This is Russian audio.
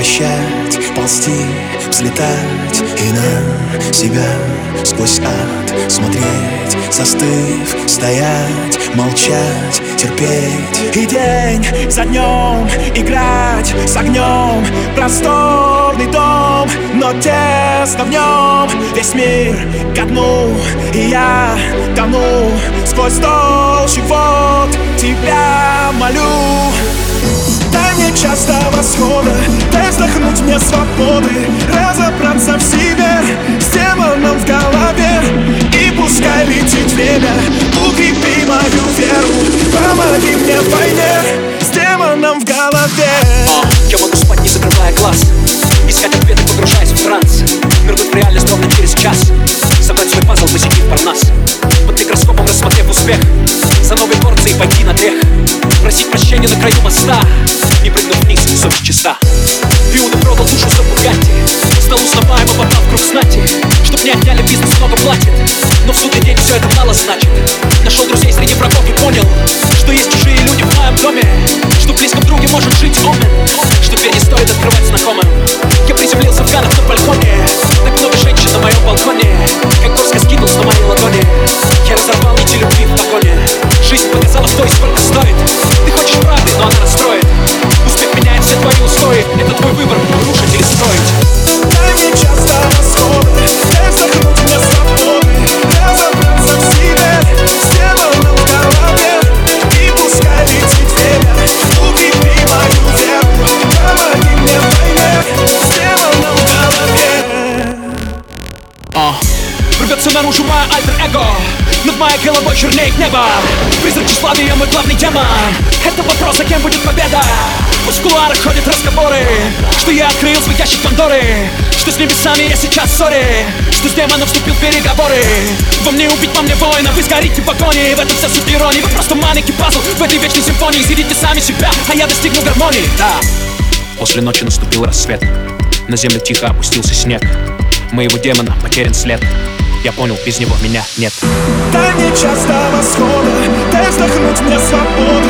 Начать ползти, взлетать И на себя сквозь ад смотреть. Застыв, стоять, молчать, терпеть. И день за днем играть с огнем. Просторный дом, но тесно в нем. Весь мир ко дну, и я тону. Сквозь толщу вод тебя молю Дай мне час до восхода Дай вздохнуть мне свободы Разобраться в себе С демоном в голове. И пускай летит время Укрепи мою веру. Помоги мне в войне С демоном в голове. Я могу спать, не закрывая глаз. Искать ответы, погружаясь в транс. Нырнуть в реальность ровно через час. Собрать свой пазл, посетив парнас. Под микроскопом рассмотрев успех. За новой порцией пойти на трех Просить прощения на краю моста Не отняли бизнес, много платит? Но в судный день все это мало значит. Нашел друзей среди врагов и понял Что есть чужие люди в моем доме Что в близком друге может жить омен Что дверь не стоит открывать знакомым. Я приземлился в Ганах на балконе Так много женщин на моем балконе. Как горска скинулся на моей ладони Я разорвал нити любви в погоне. Жизнь показала, что и Рвется наружу мое альтер-эго. Над моей головой чернеет небо. Призрак тщеславия мой главный демон Это вопрос, а кем будет победа. Пусть в кулуарах ходят разговоры Что я открыл свой ящик Пандоры Что с небесами я сейчас ссоре Что с демоном вступил в переговоры. Во мне убить, во мне воина Вы сгорите в огонь, в этом вся суть иронии Вы просто маленький пазл в этой вечной симфонии. Съедите сами себя, а я достигну гармонии. Да, После ночи наступил рассвет. На землю тихо опустился снег. Моего демона потерян след Я понял, без него меня нет. Дай мне час до восхода Дай вздохнуть мне свободы